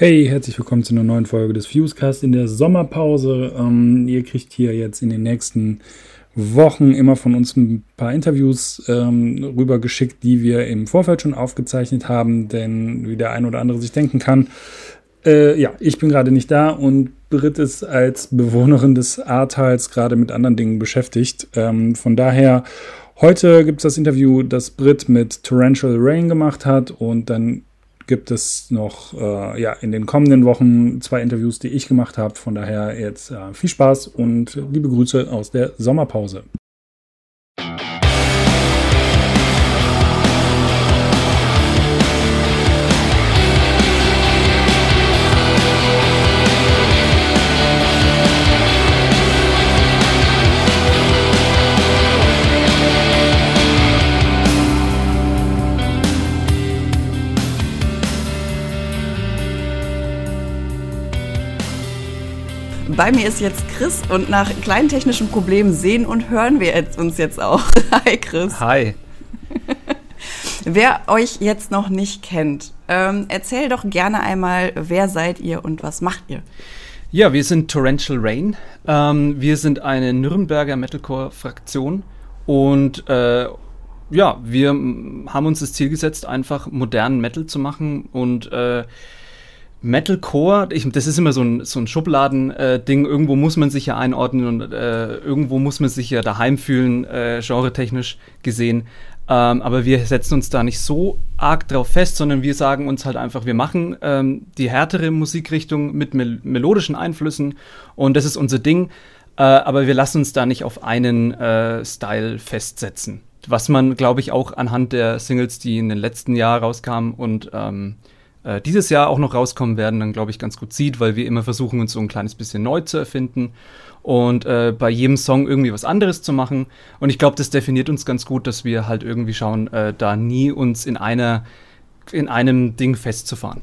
Hey, herzlich willkommen zu einer neuen Folge des Fusecast in der Sommerpause. Ähm, ihr kriegt hier jetzt in den nächsten Wochen immer von uns ein paar Interviews ähm, rübergeschickt, die wir im Vorfeld schon aufgezeichnet haben, denn wie der ein oder andere sich denken kann, äh, ja, ich bin gerade nicht da und Brit ist als Bewohnerin des Ahrtals gerade mit anderen Dingen beschäftigt. Ähm, von daher, heute gibt es das Interview, das Brit mit Torrential Rain gemacht hat und dann gibt es noch äh, ja, in den kommenden Wochen zwei Interviews, die ich gemacht habe. Von daher jetzt äh, viel Spaß und liebe Grüße aus der Sommerpause. Bei mir ist jetzt Chris und nach kleinen technischen Problemen sehen und hören wir jetzt uns jetzt auch. Hi Chris. Hi. Wer euch jetzt noch nicht kennt, ähm, erzähl doch gerne einmal, wer seid ihr und was macht ihr? Ja, wir sind Torrential Rain. Ähm, wir sind eine Nürnberger Metalcore-Fraktion und äh, ja, wir haben uns das Ziel gesetzt, einfach modernen Metal zu machen und äh, Metalcore, ich, das ist immer so ein, so ein Schubladen-Ding. Äh, irgendwo muss man sich ja einordnen und äh, irgendwo muss man sich ja daheim fühlen, äh, genretechnisch gesehen. Ähm, aber wir setzen uns da nicht so arg drauf fest, sondern wir sagen uns halt einfach, wir machen ähm, die härtere Musikrichtung mit mel melodischen Einflüssen und das ist unser Ding. Äh, aber wir lassen uns da nicht auf einen äh, Style festsetzen. Was man, glaube ich, auch anhand der Singles, die in den letzten Jahren rauskamen und ähm, äh, dieses Jahr auch noch rauskommen werden, dann glaube ich ganz gut sieht, weil wir immer versuchen, uns so ein kleines bisschen neu zu erfinden und äh, bei jedem Song irgendwie was anderes zu machen. Und ich glaube, das definiert uns ganz gut, dass wir halt irgendwie schauen, äh, da nie uns in einer in einem Ding festzufahren.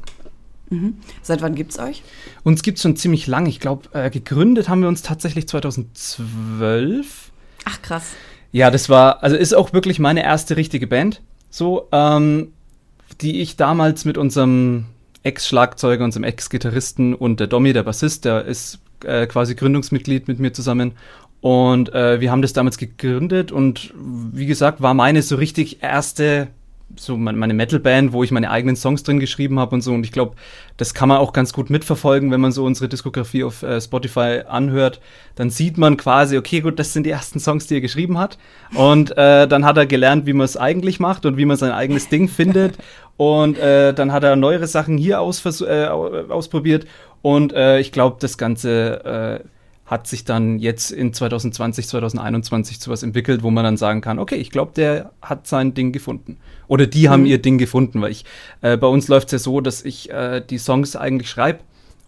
Mhm. Seit wann gibt's euch? Uns gibt's schon ziemlich lang. Ich glaube, äh, gegründet haben wir uns tatsächlich 2012. Ach krass. Ja, das war, also ist auch wirklich meine erste richtige Band. So, ähm, die ich damals mit unserem Ex-Schlagzeuger, unserem Ex-Gitarristen und der Domi, der Bassist, der ist äh, quasi Gründungsmitglied mit mir zusammen. Und äh, wir haben das damals gegründet und wie gesagt, war meine so richtig erste so meine Metal-Band, wo ich meine eigenen Songs drin geschrieben habe und so. Und ich glaube, das kann man auch ganz gut mitverfolgen, wenn man so unsere Diskografie auf äh, Spotify anhört. Dann sieht man quasi, okay, gut, das sind die ersten Songs, die er geschrieben hat. Und äh, dann hat er gelernt, wie man es eigentlich macht und wie man sein eigenes Ding findet. Und äh, dann hat er neuere Sachen hier aus, äh, ausprobiert. Und äh, ich glaube, das Ganze äh, hat sich dann jetzt in 2020, 2021 zu was entwickelt, wo man dann sagen kann, okay, ich glaube, der hat sein Ding gefunden. Oder die mhm. haben ihr Ding gefunden, weil ich, äh, bei uns läuft es ja so, dass ich äh, die Songs eigentlich schreibe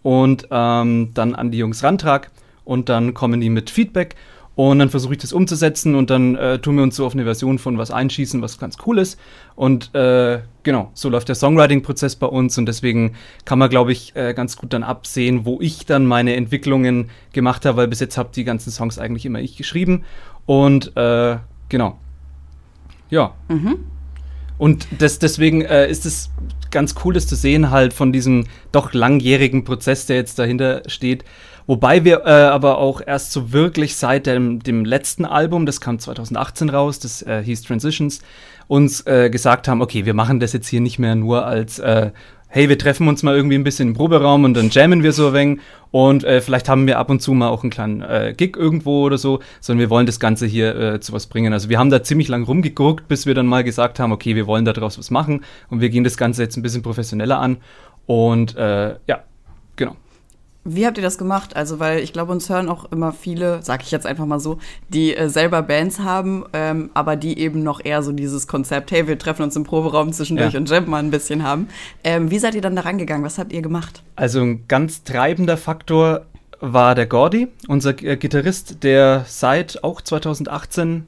und ähm, dann an die Jungs rantrag und dann kommen die mit Feedback und dann versuche ich das umzusetzen und dann äh, tun wir uns so auf eine Version von was einschießen, was ganz cool ist. Und äh, genau, so läuft der Songwriting-Prozess bei uns und deswegen kann man, glaube ich, äh, ganz gut dann absehen, wo ich dann meine Entwicklungen gemacht habe, weil bis jetzt habe die ganzen Songs eigentlich immer ich geschrieben. Und äh, genau. Ja. Mhm. Und das, deswegen äh, ist es ganz cool, das zu sehen, halt von diesem doch langjährigen Prozess, der jetzt dahinter steht Wobei wir äh, aber auch erst so wirklich seit dem, dem letzten Album, das kam 2018 raus, das äh, hieß Transitions, uns äh, gesagt haben, okay, wir machen das jetzt hier nicht mehr nur als, äh, hey, wir treffen uns mal irgendwie ein bisschen im Proberaum und dann jammen wir so ein wenig und äh, vielleicht haben wir ab und zu mal auch einen kleinen äh, Gig irgendwo oder so, sondern wir wollen das Ganze hier äh, zu was bringen. Also wir haben da ziemlich lang rumgeguckt, bis wir dann mal gesagt haben, okay, wir wollen daraus was machen und wir gehen das Ganze jetzt ein bisschen professioneller an und äh, ja, genau. Wie habt ihr das gemacht? Also, weil ich glaube, uns hören auch immer viele, sag ich jetzt einfach mal so, die äh, selber Bands haben, ähm, aber die eben noch eher so dieses Konzept, hey, wir treffen uns im Proberaum zwischendurch ja. und jammen mal ein bisschen haben. Ähm, wie seid ihr dann da rangegangen? Was habt ihr gemacht? Also, ein ganz treibender Faktor war der Gordy, unser äh, Gitarrist, der seit auch 2018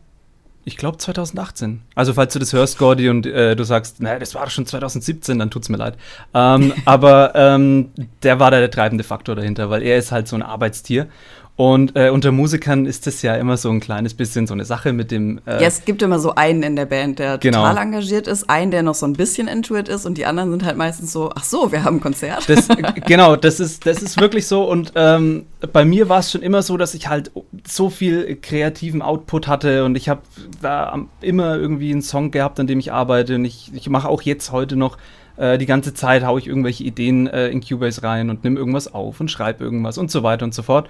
ich glaube 2018. Also falls du das hörst, Gordy, und äh, du sagst, naja, das war schon 2017, dann tut's mir leid. Ähm, aber ähm, der war da der treibende Faktor dahinter, weil er ist halt so ein Arbeitstier. Und äh, unter Musikern ist das ja immer so ein kleines bisschen so eine Sache mit dem. Äh ja, es gibt immer so einen in der Band, der genau. total engagiert ist, einen, der noch so ein bisschen intuit ist und die anderen sind halt meistens so, ach so, wir haben ein Konzert. Das, genau, das ist, das ist wirklich so. Und ähm, bei mir war es schon immer so, dass ich halt so viel kreativen Output hatte und ich habe da immer irgendwie einen Song gehabt, an dem ich arbeite. Und ich, ich mache auch jetzt heute noch äh, die ganze Zeit haue ich irgendwelche Ideen äh, in Cubase rein und nehme irgendwas auf und schreibe irgendwas und so weiter und so fort.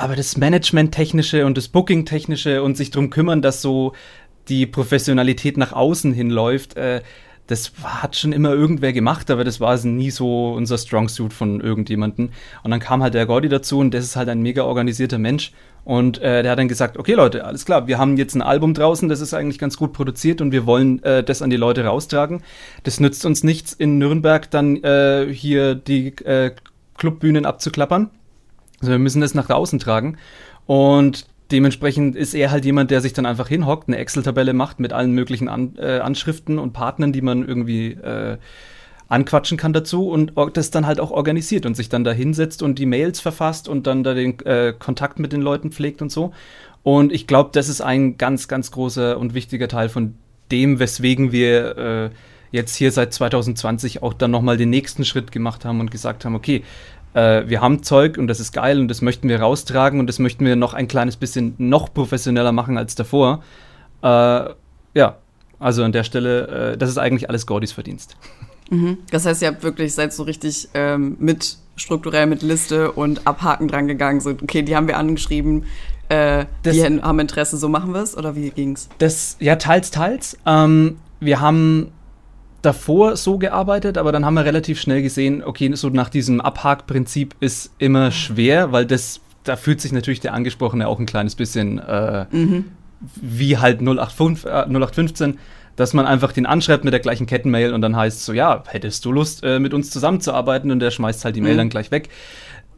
Aber das Management-Technische und das Booking-Technische und sich darum kümmern, dass so die Professionalität nach außen hinläuft, äh, das hat schon immer irgendwer gemacht, aber das war nie so unser Strong Suit von irgendjemandem. Und dann kam halt der Gordy dazu und das ist halt ein mega organisierter Mensch. Und äh, der hat dann gesagt, okay Leute, alles klar, wir haben jetzt ein Album draußen, das ist eigentlich ganz gut produziert und wir wollen äh, das an die Leute raustragen. Das nützt uns nichts, in Nürnberg dann äh, hier die äh, Clubbühnen abzuklappern. Also wir müssen das nach draußen tragen. Und dementsprechend ist er halt jemand, der sich dann einfach hinhockt, eine Excel-Tabelle macht mit allen möglichen An äh, Anschriften und Partnern, die man irgendwie äh, anquatschen kann dazu und das dann halt auch organisiert und sich dann da hinsetzt und die Mails verfasst und dann da den äh, Kontakt mit den Leuten pflegt und so. Und ich glaube, das ist ein ganz, ganz großer und wichtiger Teil von dem, weswegen wir äh, jetzt hier seit 2020 auch dann nochmal den nächsten Schritt gemacht haben und gesagt haben, okay, äh, wir haben Zeug und das ist geil und das möchten wir raustragen und das möchten wir noch ein kleines bisschen noch professioneller machen als davor. Äh, ja, also an der Stelle, äh, das ist eigentlich alles Gordys Verdienst. Mhm. Das heißt, ihr habt wirklich seid so richtig ähm, mit strukturell mit Liste und Abhaken dran gegangen. So, okay, die haben wir angeschrieben, äh, das, die haben Interesse, so machen wir es oder wie ging's? Das ja teils teils. Ähm, wir haben davor so gearbeitet, aber dann haben wir relativ schnell gesehen, okay, so nach diesem Abhakprinzip ist immer schwer, weil das, da fühlt sich natürlich der Angesprochene auch ein kleines bisschen äh, mhm. wie halt 085, äh, 0815, dass man einfach den anschreibt mit der gleichen Kettenmail und dann heißt so, ja, hättest du Lust, äh, mit uns zusammenzuarbeiten und der schmeißt halt die Mail mhm. dann gleich weg.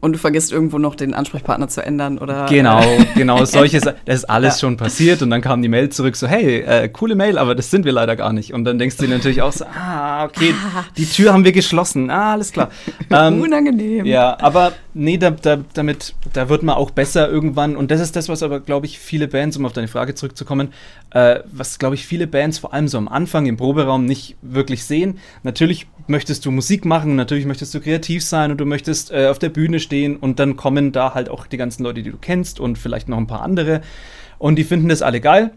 Und du vergisst irgendwo noch den Ansprechpartner zu ändern oder. Genau, genau, solches, das ist alles ja. schon passiert und dann kam die Mail zurück so, hey, äh, coole Mail, aber das sind wir leider gar nicht. Und dann denkst du dir natürlich auch so, ah, okay, ah. die Tür haben wir geschlossen, ah, alles klar. Ähm, Unangenehm. Ja, aber nee, da, da, damit, da wird man auch besser irgendwann und das ist das, was aber, glaube ich, viele Bands, um auf deine Frage zurückzukommen, äh, was, glaube ich, viele Bands vor allem so am Anfang im Proberaum nicht wirklich sehen. Natürlich möchtest du Musik machen, natürlich möchtest du kreativ sein und du möchtest äh, auf der Bühne stehen und dann kommen da halt auch die ganzen Leute, die du kennst und vielleicht noch ein paar andere und die finden das alle geil.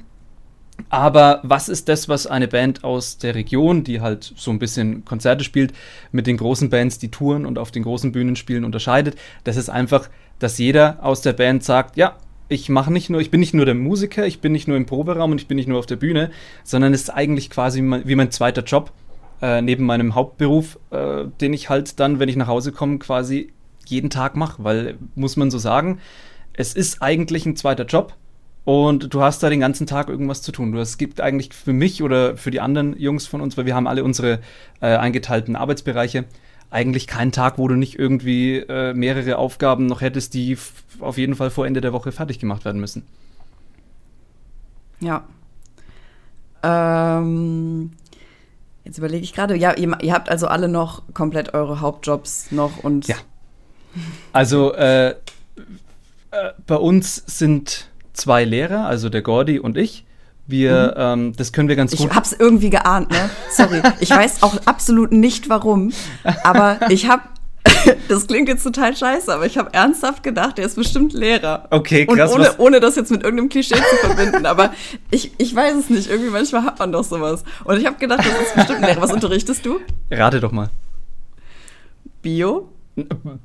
Aber was ist das, was eine Band aus der Region, die halt so ein bisschen Konzerte spielt, mit den großen Bands, die touren und auf den großen Bühnen spielen, unterscheidet? Das ist einfach, dass jeder aus der Band sagt, ja, ich mache nicht nur, ich bin nicht nur der Musiker, ich bin nicht nur im Proberaum und ich bin nicht nur auf der Bühne, sondern es ist eigentlich quasi wie mein zweiter Job äh, neben meinem Hauptberuf, äh, den ich halt dann, wenn ich nach Hause komme, quasi jeden Tag mache, weil muss man so sagen, es ist eigentlich ein zweiter Job und du hast da den ganzen Tag irgendwas zu tun. Du, es gibt eigentlich für mich oder für die anderen Jungs von uns, weil wir haben alle unsere äh, eingeteilten Arbeitsbereiche, eigentlich keinen Tag, wo du nicht irgendwie äh, mehrere Aufgaben noch hättest, die auf jeden Fall vor Ende der Woche fertig gemacht werden müssen. Ja. Ähm, jetzt überlege ich gerade, ja, ihr, ihr, habt also alle noch komplett eure Hauptjobs noch und. Ja. Also äh, äh, bei uns sind zwei Lehrer, also der Gordy und ich. Wir, mhm. ähm, das können wir ganz gut. Ich hab's irgendwie geahnt, ne? Sorry. Ich weiß auch absolut nicht warum, aber ich hab das klingt jetzt total scheiße, aber ich habe ernsthaft gedacht, er ist bestimmt Lehrer. Okay, krass. Und ohne, ohne das jetzt mit irgendeinem Klischee zu verbinden, aber ich, ich weiß es nicht. Irgendwie manchmal hat man doch sowas. Und ich habe gedacht, das ist bestimmt ein Lehrer. Was unterrichtest du? Rate doch mal. Bio?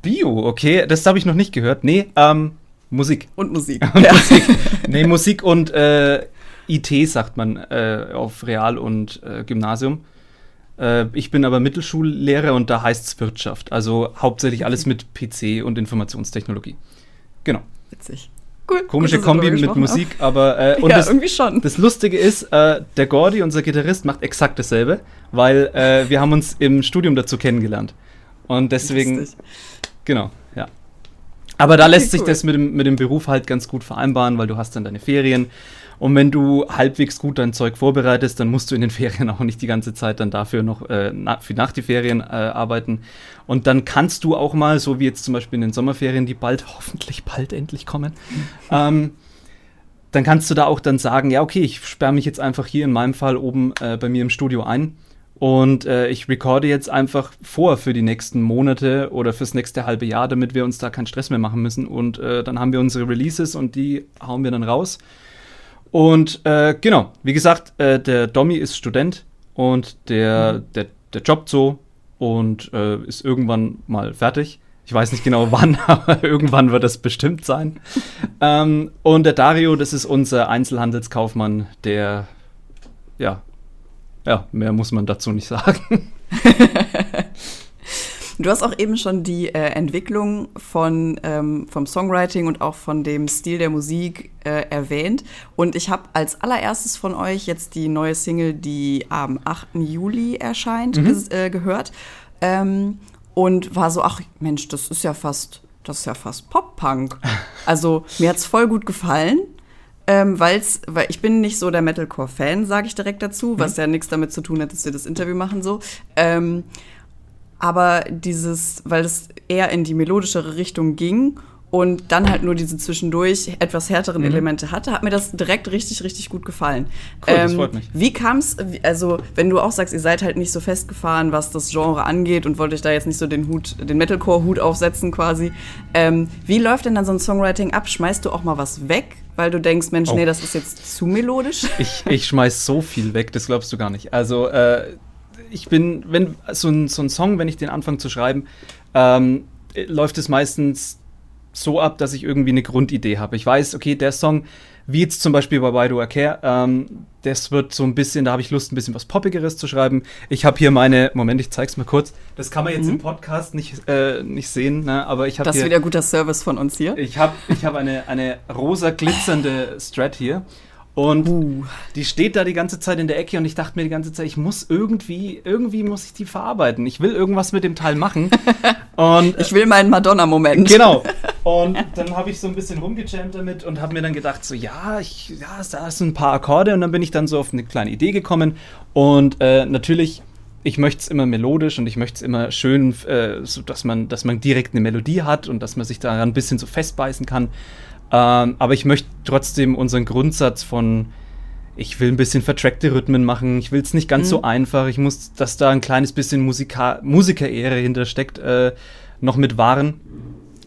Bio, okay. Das habe ich noch nicht gehört. Nee, ähm, Musik. Und Musik. ja. Musik. Nee, Musik und äh, IT sagt man äh, auf Real- und äh, Gymnasium. Äh, ich bin aber Mittelschullehrer und da heißt es Wirtschaft. Also hauptsächlich alles mit PC und Informationstechnologie. Genau. Witzig. Cool, Komische gut, Kombi mit Musik, haben. aber äh, und ja, das, irgendwie schon. Das Lustige ist, äh, der Gordy, unser Gitarrist, macht exakt dasselbe, weil äh, wir haben uns im Studium dazu kennengelernt. Und deswegen, Lustig. genau. Aber da lässt sich cool. das mit dem, mit dem Beruf halt ganz gut vereinbaren, weil du hast dann deine Ferien Und wenn du halbwegs gut dein Zeug vorbereitest, dann musst du in den Ferien auch nicht die ganze Zeit dann dafür noch äh, nach, nach die Ferien äh, arbeiten. Und dann kannst du auch mal, so wie jetzt zum Beispiel in den Sommerferien, die bald, hoffentlich bald endlich kommen, ähm, dann kannst du da auch dann sagen, ja, okay, ich sperre mich jetzt einfach hier in meinem Fall oben äh, bei mir im Studio ein und äh, ich recorde jetzt einfach vor für die nächsten Monate oder fürs nächste halbe Jahr, damit wir uns da keinen Stress mehr machen müssen. Und äh, dann haben wir unsere Releases und die hauen wir dann raus. Und äh, genau, wie gesagt, äh, der Domi ist Student und der, mhm. der, der jobbt so und äh, ist irgendwann mal fertig. Ich weiß nicht genau wann, aber irgendwann wird das bestimmt sein. ähm, und der Dario, das ist unser Einzelhandelskaufmann, der ja ja, mehr muss man dazu nicht sagen. Du hast auch eben schon die äh, Entwicklung von, ähm, vom Songwriting und auch von dem Stil der Musik äh, erwähnt. Und ich habe als allererstes von euch jetzt die neue Single, die am 8. Juli erscheint, mhm. äh, gehört. Ähm, und war so, ach Mensch, das ist ja fast, das ist ja fast Pop-Punk. Also mir hat es voll gut gefallen. Ähm, weil's, weil ich bin nicht so der Metalcore-Fan, sage ich direkt dazu, was mhm. ja nichts damit zu tun hat, dass wir das Interview machen so. Ähm, aber dieses, weil es eher in die melodischere Richtung ging und dann halt nur diese zwischendurch etwas härteren mhm. Elemente hatte, hat mir das direkt richtig, richtig gut gefallen. Cool, ähm, das freut mich. Wie kam es, also wenn du auch sagst, ihr seid halt nicht so festgefahren, was das Genre angeht und wollt euch da jetzt nicht so den Hut, den Metalcore-Hut aufsetzen quasi, ähm, wie läuft denn dann so ein Songwriting ab? Schmeißt du auch mal was weg, weil du denkst, Mensch, oh. nee, das ist jetzt zu melodisch? Ich, ich schmeiß so viel weg, das glaubst du gar nicht. Also, äh, ich bin, wenn so ein, so ein Song, wenn ich den anfange zu schreiben, ähm, läuft es meistens so ab, dass ich irgendwie eine Grundidee habe. Ich weiß, okay, der Song, wie jetzt zum Beispiel bei Why Do I Care, ähm, das wird so ein bisschen, da habe ich Lust, ein bisschen was Poppigeres zu schreiben. Ich habe hier meine, Moment, ich zeig's mal kurz. Das kann man jetzt mhm. im Podcast nicht, äh, nicht sehen, ne? aber ich habe Das ist wieder guter Service von uns hier. Ich habe ich hab eine, eine rosa glitzernde Strat hier und uh. die steht da die ganze Zeit in der Ecke und ich dachte mir die ganze Zeit, ich muss irgendwie, irgendwie muss ich die verarbeiten. Ich will irgendwas mit dem Teil machen. und ich will meinen Madonna-Moment. Genau. Und dann habe ich so ein bisschen rumgejammt damit und habe mir dann gedacht, so ja, ich, ja, da sind ein paar Akkorde und dann bin ich dann so auf eine kleine Idee gekommen. Und äh, natürlich ich möchte es immer melodisch und ich möchte es immer schön, äh, so dass man, dass man direkt eine Melodie hat und dass man sich daran ein bisschen so festbeißen kann. Ähm, aber ich möchte trotzdem unseren Grundsatz von, ich will ein bisschen vertrackte Rhythmen machen, ich will es nicht ganz mhm. so einfach, ich muss, dass da ein kleines bisschen Musika Musikerehre hintersteckt, äh, noch mit wahren.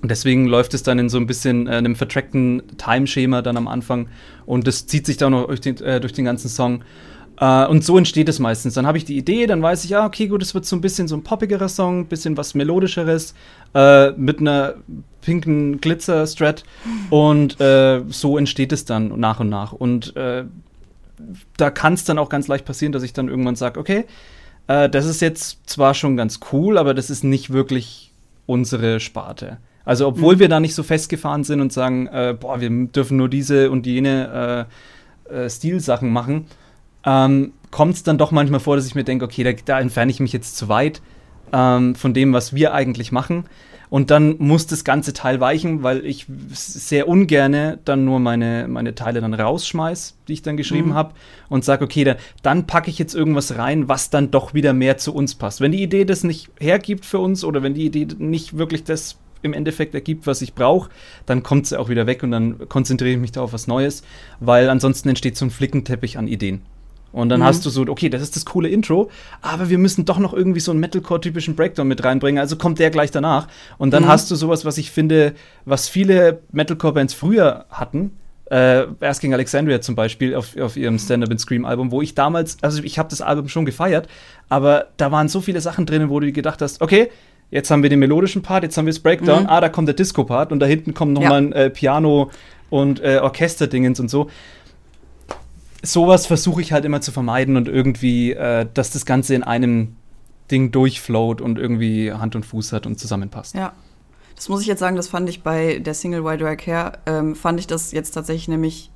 Und deswegen läuft es dann in so ein bisschen äh, einem vertrackten Timeschema dann am Anfang und das zieht sich dann noch durch den, äh, durch den ganzen Song. Uh, und so entsteht es meistens. Dann habe ich die Idee, dann weiß ich, ja, okay, gut, es wird so ein bisschen so ein poppigerer Song, ein bisschen was melodischeres, uh, mit einer pinken Glitzer-Strat. Und uh, so entsteht es dann nach und nach. Und da kann es dann auch ganz leicht passieren, dass ich dann irgendwann sage, okay, das ist jetzt zwar schon ganz cool, aber das ist nicht wirklich unsere Sparte. Also, obwohl mhm. wir da nicht so festgefahren sind und sagen, boah, wir dürfen nur diese und jene Stilsachen machen, ähm, kommt es dann doch manchmal vor, dass ich mir denke, okay, da, da entferne ich mich jetzt zu weit ähm, von dem, was wir eigentlich machen. Und dann muss das ganze Teil weichen, weil ich sehr ungerne dann nur meine, meine Teile dann rausschmeiß, die ich dann geschrieben mhm. habe, und sage, okay, da, dann packe ich jetzt irgendwas rein, was dann doch wieder mehr zu uns passt. Wenn die Idee das nicht hergibt für uns oder wenn die Idee nicht wirklich das im Endeffekt ergibt, was ich brauche, dann kommt sie auch wieder weg und dann konzentriere ich mich da auf was Neues, weil ansonsten entsteht so ein Flickenteppich an Ideen. Und dann mhm. hast du so, okay, das ist das coole Intro, aber wir müssen doch noch irgendwie so einen Metalcore-typischen Breakdown mit reinbringen, also kommt der gleich danach. Und dann mhm. hast du sowas, was ich finde, was viele Metalcore-Bands früher hatten. Äh, Asking Alexandria zum Beispiel auf, auf ihrem Stand-Up and Scream-Album, wo ich damals, also ich habe das Album schon gefeiert, aber da waren so viele Sachen drin, wo du gedacht hast, okay, jetzt haben wir den melodischen Part, jetzt haben wir das Breakdown, mhm. ah, da kommt der Disco-Part und da hinten kommt nochmal ja. ein äh, Piano und äh, Orchesterdingens und so sowas versuche ich halt immer zu vermeiden und irgendwie, äh, dass das Ganze in einem Ding durchflowt und irgendwie Hand und Fuß hat und zusammenpasst. Ja. Das muss ich jetzt sagen, das fand ich bei der Single Why Do I Care, ähm, fand ich das jetzt tatsächlich nämlich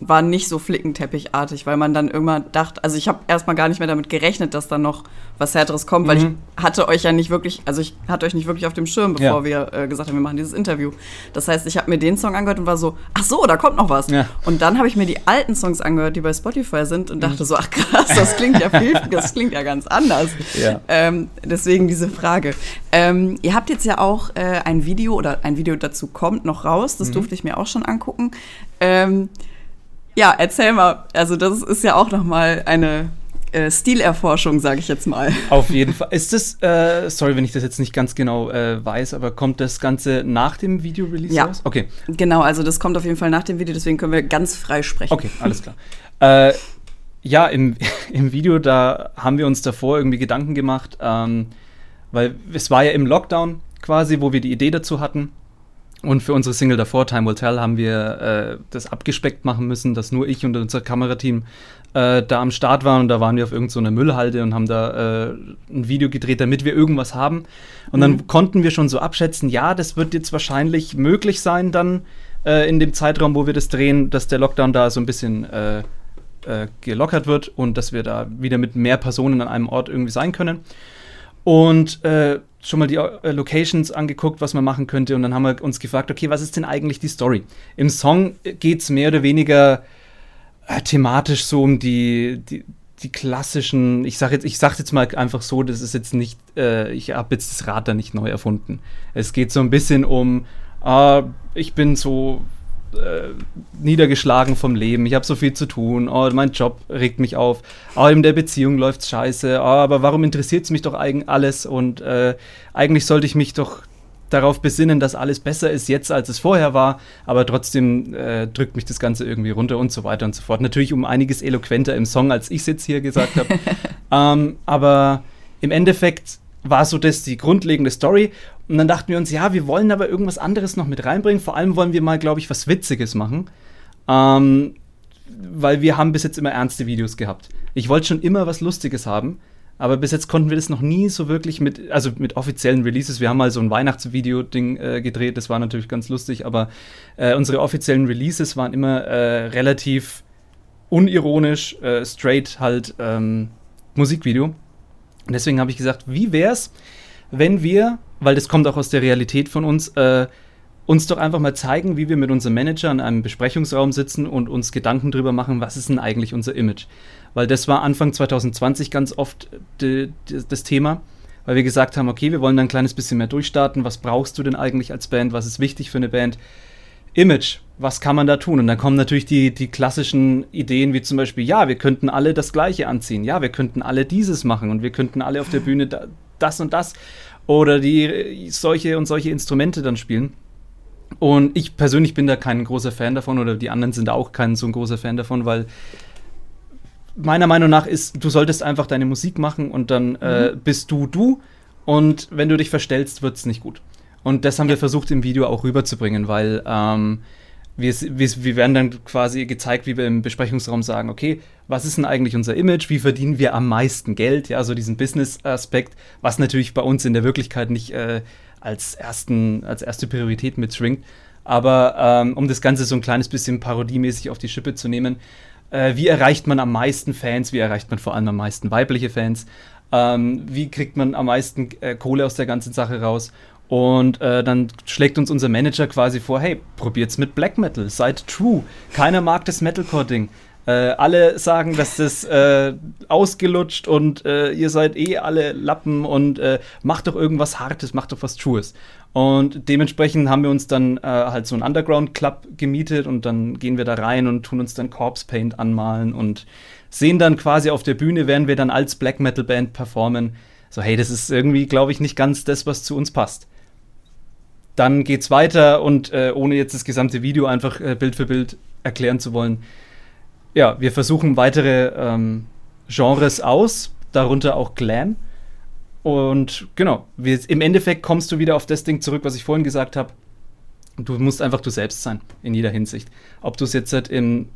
war nicht so flickenteppichartig, weil man dann irgendwann dachte, also ich habe erstmal gar nicht mehr damit gerechnet, dass da noch was härteres kommt, weil Mhm. ich hatte euch ja nicht wirklich, also ich hatte euch nicht wirklich auf dem Schirm, bevor Ja. wir äh, gesagt haben, wir machen dieses Interview. Das heißt, ich habe mir den Song angehört und war so, ach so, da kommt noch was. Ja. Und dann habe ich mir die alten Songs angehört, die bei Spotify sind und Mhm. dachte so, ach krass, das klingt ja viel, das klingt ja ganz anders. Ja. Ähm, deswegen diese Frage. Ähm, ihr habt jetzt ja auch äh, ein Video oder ein Video dazu kommt noch raus. Mhm. Das durfte ich mir auch schon angucken. Ähm, ja, erzähl mal. Also das ist ja auch noch mal eine äh, Stilerforschung, sage ich jetzt mal. Auf jeden Fall. Ist das, äh, sorry, wenn ich das jetzt nicht ganz genau äh, weiß, aber kommt das Ganze nach dem Video-Release Ja. raus? Okay, Genau, also das kommt auf jeden Fall nach dem Video, deswegen können wir ganz frei sprechen. okay, alles klar. Äh, ja, im, im Video, da haben wir uns davor irgendwie Gedanken gemacht, ähm, weil es war ja im Lockdown quasi, wo wir die Idee dazu hatten. Und für unsere Single davor, Time Will Tell, haben wir äh, das abgespeckt machen müssen, dass nur ich und unser Kamerateam äh, da am Start waren. Und da waren wir auf irgendeiner Müllhalde und haben da äh, ein Video gedreht, damit wir irgendwas haben. Und dann konnten wir schon so abschätzen, ja, das wird jetzt wahrscheinlich möglich sein, dann äh, in dem Zeitraum, wo wir das drehen, dass der Lockdown da so ein bisschen äh, äh, gelockert wird und dass wir da wieder mit mehr Personen an einem Ort irgendwie sein können. Und schon mal die äh, Locations angeguckt, was man machen könnte. Und dann haben wir uns gefragt, okay, was ist denn eigentlich die Story? Im Song geht es mehr oder weniger äh, thematisch so um die, die, die klassischen, ich sage jetzt, sag jetzt mal einfach so, das ist jetzt nicht, äh, ich habe jetzt das Rad da nicht neu erfunden. Es geht so ein bisschen um, äh, ich bin so äh, niedergeschlagen vom Leben, ich habe so viel zu tun, oh, mein Job regt mich auf, oh, in der Beziehung läuft's scheiße, oh, aber warum interessiert es mich doch eigentlich alles und äh, eigentlich sollte ich mich doch darauf besinnen, dass alles besser ist jetzt, als es vorher war, aber trotzdem äh, drückt mich das Ganze irgendwie runter und so weiter und so fort. Natürlich um einiges eloquenter im Song, als ich es jetzt hier gesagt habe. ähm, aber im Endeffekt war so das die grundlegende Story. Und dann dachten wir uns, ja, wir wollen aber irgendwas anderes noch mit reinbringen. Vor allem wollen wir mal, glaube ich, was Witziges machen. Ähm, weil wir haben bis jetzt immer ernste Videos gehabt. Ich wollte schon immer was Lustiges haben, aber bis jetzt konnten wir das noch nie so wirklich mit, also mit offiziellen Releases. Wir haben mal so ein Weihnachtsvideo-Ding äh, gedreht, das war natürlich ganz lustig, aber äh, unsere offiziellen Releases waren immer äh, relativ unironisch, äh, straight halt ähm, Musikvideo. Und deswegen habe ich gesagt, wie wär's, wenn wir, weil das kommt auch aus der Realität von uns, äh, uns doch einfach mal zeigen, wie wir mit unserem Manager in einem Besprechungsraum sitzen und uns Gedanken drüber machen, was ist denn eigentlich unser Image? Weil das war Anfang 2020 ganz oft de, das Thema, weil wir gesagt haben, okay, wir wollen da ein kleines bisschen mehr durchstarten. Was brauchst du denn eigentlich als Band? Was ist wichtig für eine Band? Image, was kann man da tun? Und dann kommen natürlich die, die klassischen Ideen, wie zum Beispiel, ja, wir könnten alle das Gleiche anziehen, ja, wir könnten alle dieses machen und wir könnten alle auf der Bühne da, das und das oder die solche und solche Instrumente dann spielen. Und ich persönlich bin da kein großer Fan davon oder die anderen sind da auch kein so ein großer Fan davon, weil meiner Meinung nach ist, du solltest einfach deine Musik machen und dann mhm. äh, bist du du und wenn du dich verstellst, wird es nicht gut. Und das haben wir versucht im Video auch rüberzubringen, weil ähm, wir, wir, wir werden dann quasi gezeigt, wie wir im Besprechungsraum sagen, okay, was ist denn eigentlich unser Image, wie verdienen wir am meisten Geld, ja, so diesen Business-Aspekt, was natürlich bei uns in der Wirklichkeit nicht äh, als, ersten, als erste Priorität mitschwingt. Aber ähm, um das Ganze so ein kleines bisschen parodiemäßig auf die Schippe zu nehmen, äh, wie erreicht man am meisten Fans, wie erreicht man vor allem am meisten weibliche Fans, ähm, wie kriegt man am meisten äh, Kohle aus der ganzen Sache raus und äh, dann schlägt uns unser Manager quasi vor, hey, probiert's mit Black Metal, seid true. Keiner mag das Metalcore-Ding. Äh, alle sagen, dass das äh, ausgelutscht und äh, ihr seid eh alle Lappen und äh, macht doch irgendwas Hartes, macht doch was Trues. Und dementsprechend haben wir uns dann äh, halt so einen Underground-Club gemietet und dann gehen wir da rein und tun uns dann Corpse Paint anmalen und sehen dann quasi auf der Bühne, während wir dann als Black Metal Band performen, so hey, das ist irgendwie, glaube ich, nicht ganz das, was zu uns passt. Dann geht's weiter und äh, ohne jetzt das gesamte Video einfach äh, Bild für Bild erklären zu wollen, ja, wir versuchen weitere ähm, Genres aus, darunter auch Glam. Und genau, wir, im Endeffekt kommst du wieder auf das Ding zurück, was ich vorhin gesagt habe. Du musst einfach du selbst sein, in jeder Hinsicht. Ob du es jetzt halt in,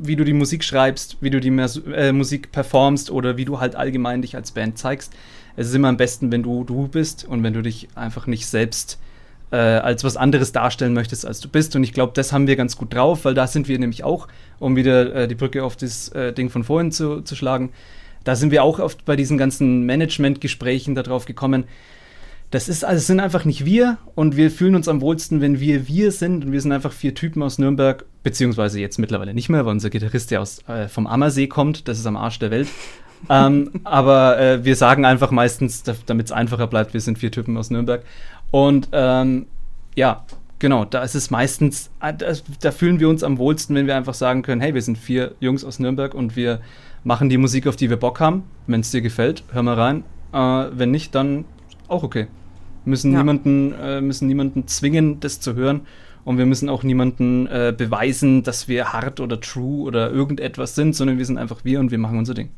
wie du die Musik schreibst, wie du die äh, Musik performst oder wie du halt allgemein dich als Band zeigst. Es ist immer am besten, wenn du du bist und wenn du dich einfach nicht selbst äh, als was anderes darstellen möchtest, als du bist. Und ich glaube, das haben wir ganz gut drauf, weil da sind wir nämlich auch, um wieder äh, die Brücke auf das äh, Ding von vorhin zu, zu schlagen, da sind wir auch oft bei diesen ganzen Management-Gesprächen darauf gekommen. Das ist, also sind einfach nicht wir und wir fühlen uns am wohlsten, wenn wir wir sind und wir sind einfach vier Typen aus Nürnberg, beziehungsweise jetzt mittlerweile nicht mehr, weil unser Gitarrist ja aus, äh, vom Ammersee kommt, das ist am Arsch der Welt. ähm, aber äh, wir sagen einfach meistens, damit es einfacher bleibt, wir sind vier Typen aus Nürnberg. Und ähm, ja, genau, da ist es meistens, äh, da, da, fühlen wir uns am wohlsten, wenn wir einfach sagen können, hey, wir sind vier Jungs aus Nürnberg und wir machen die Musik, auf die wir Bock haben. Wenn es dir gefällt, hör mal rein. Äh, wenn nicht, dann auch okay. Müssen, ja. niemanden, äh, müssen niemanden zwingen, das zu hören. Und wir müssen auch niemanden äh, beweisen, dass wir hart oder true oder irgendetwas sind, sondern wir sind einfach wir und wir machen unser Ding.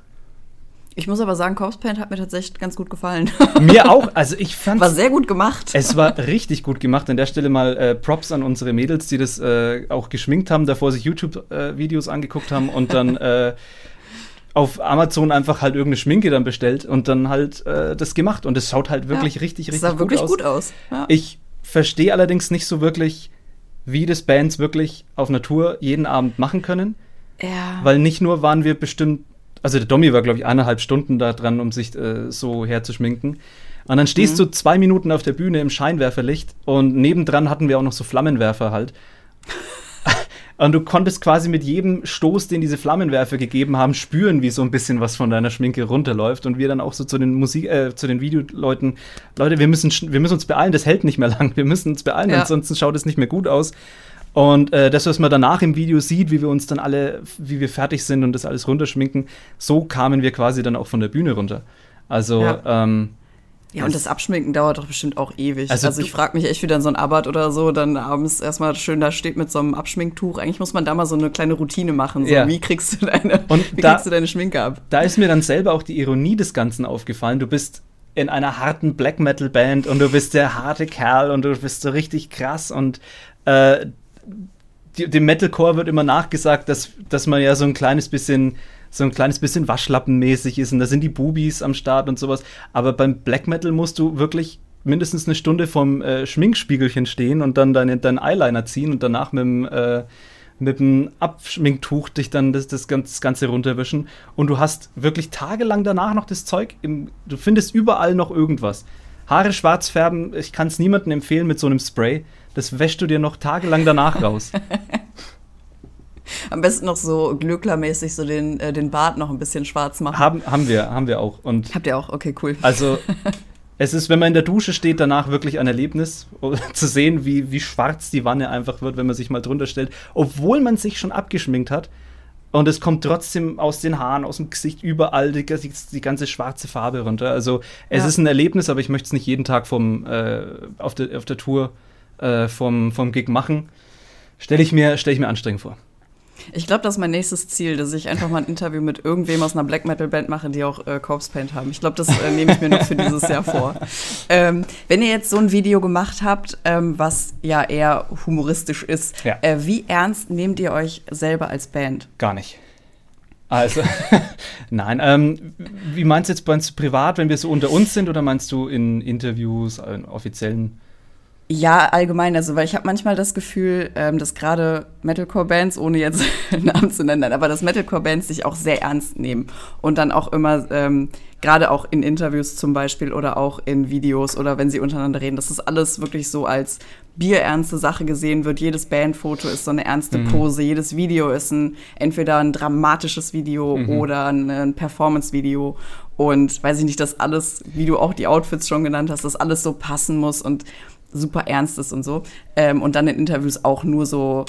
Ich muss aber sagen, Corpse Paint hat mir tatsächlich ganz gut gefallen. Mir auch. Also ich fand war sehr gut gemacht. Es war richtig gut gemacht. An der Stelle mal äh, Props an unsere Mädels, die das äh, auch geschminkt haben, davor sich YouTube-Videos äh, angeguckt haben und dann äh, auf Amazon einfach halt irgendeine Schminke dann bestellt und dann halt äh, das gemacht. Und es schaut halt wirklich ja, richtig, richtig sah gut wirklich aus. gut aus. Ja. Ich verstehe allerdings nicht so wirklich, wie das Bands wirklich auf Natur jeden Abend machen können. Ja. Weil nicht nur waren wir bestimmt, also der Domi war, glaube ich, eineinhalb Stunden da dran, um sich äh, so herzuschminken. Und dann stehst mhm. du zwei Minuten auf der Bühne im Scheinwerferlicht und nebendran hatten wir auch noch so Flammenwerfer halt. Und du konntest quasi mit jedem Stoß, den diese Flammenwerfer gegeben haben, spüren, wie so ein bisschen was von deiner Schminke runterläuft. Und wir dann auch so zu den Musik, äh, zu den Videoleuten, Leute, wir müssen, wir müssen uns beeilen, das hält nicht mehr lang. Wir müssen uns beeilen, ja. ansonsten schaut es nicht mehr gut aus. Und äh, das, was man danach im Video sieht, wie wir uns dann alle, wie wir fertig sind und das alles runterschminken, so kamen wir quasi dann auch von der Bühne runter. Also, ja. ähm, ja, und das Abschminken dauert doch bestimmt auch ewig. Also, also ich frage mich echt, wie dann so ein Abbott oder so dann abends erstmal schön da steht mit so einem Abschminktuch. Eigentlich muss man da mal so eine kleine Routine machen. So, ja. Wie kriegst du deine, und wie da, kriegst du deine Schminke ab? Da ist mir dann selber auch die Ironie des Ganzen aufgefallen. Du bist in einer harten Black Metal Band und du bist der harte Kerl und du bist so richtig krass und äh, die, dem Metalcore wird immer nachgesagt, dass, dass man ja so ein kleines bisschen so ein kleines bisschen Waschlappenmäßig ist und da sind die Bubis am Start und sowas. Aber beim Black Metal musst du wirklich mindestens eine Stunde vom äh, Schminkspiegelchen stehen und dann deinen dein Eyeliner ziehen und danach mit dem, äh, mit dem Abschminktuch dich dann das, das, das Ganze runterwischen. Und du hast wirklich tagelang danach noch das Zeug. Im, du findest überall noch irgendwas. Haare schwarz färben, ich kann es niemandem empfehlen mit so einem Spray. Das wäschst du dir noch tagelang danach raus. Am besten noch so glöcklermäßig so den, äh, den Bart noch ein bisschen schwarz machen. Haben, haben wir, haben wir auch. Und Habt ihr auch? Okay, cool. Also, es ist, wenn man in der Dusche steht, danach wirklich ein Erlebnis, zu sehen, wie, wie schwarz die Wanne einfach wird, wenn man sich mal drunter stellt. Obwohl man sich schon abgeschminkt hat. Und es kommt trotzdem aus den Haaren, aus dem Gesicht, überall die, die, die ganze schwarze Farbe runter. Also es ja. ist ein Erlebnis, aber ich möchte es nicht jeden Tag vom, äh, auf, der, auf der Tour äh, vom, vom Gig machen. Stelle ich, stell ich mir anstrengend vor. Ich glaube, das ist mein nächstes Ziel, dass ich einfach mal ein Interview mit irgendwem aus einer Black Metal Band mache, die auch äh, Corpse Paint haben. Ich glaube, das äh, nehme ich mir noch für dieses Jahr vor. Ähm, wenn ihr jetzt so ein Video gemacht habt, ähm, was ja eher humoristisch ist, ja. äh, wie ernst nehmt ihr euch selber als Band? Gar nicht. Also, nein. Ähm, wie meinst du jetzt meinst du privat, wenn wir so unter uns sind, oder meinst du in Interviews, in offiziellen? Ja, allgemein. Also, weil ich habe manchmal das Gefühl, ähm, dass gerade Metalcore-Bands, ohne jetzt einen Namen zu nennen, aber dass Metalcore-Bands sich auch sehr ernst nehmen und dann auch immer, ähm, gerade auch in Interviews zum Beispiel oder auch in Videos oder wenn sie untereinander reden, dass das alles wirklich so als bierernste Sache gesehen wird. Jedes Bandfoto ist so eine ernste mhm. Pose, jedes Video ist ein entweder ein dramatisches Video mhm. oder ein, ein Performance-Video. Und weiß ich nicht, dass alles, wie du auch die Outfits schon genannt hast, dass alles so passen muss und super ernst ist und so. Ähm, und dann in Interviews auch nur so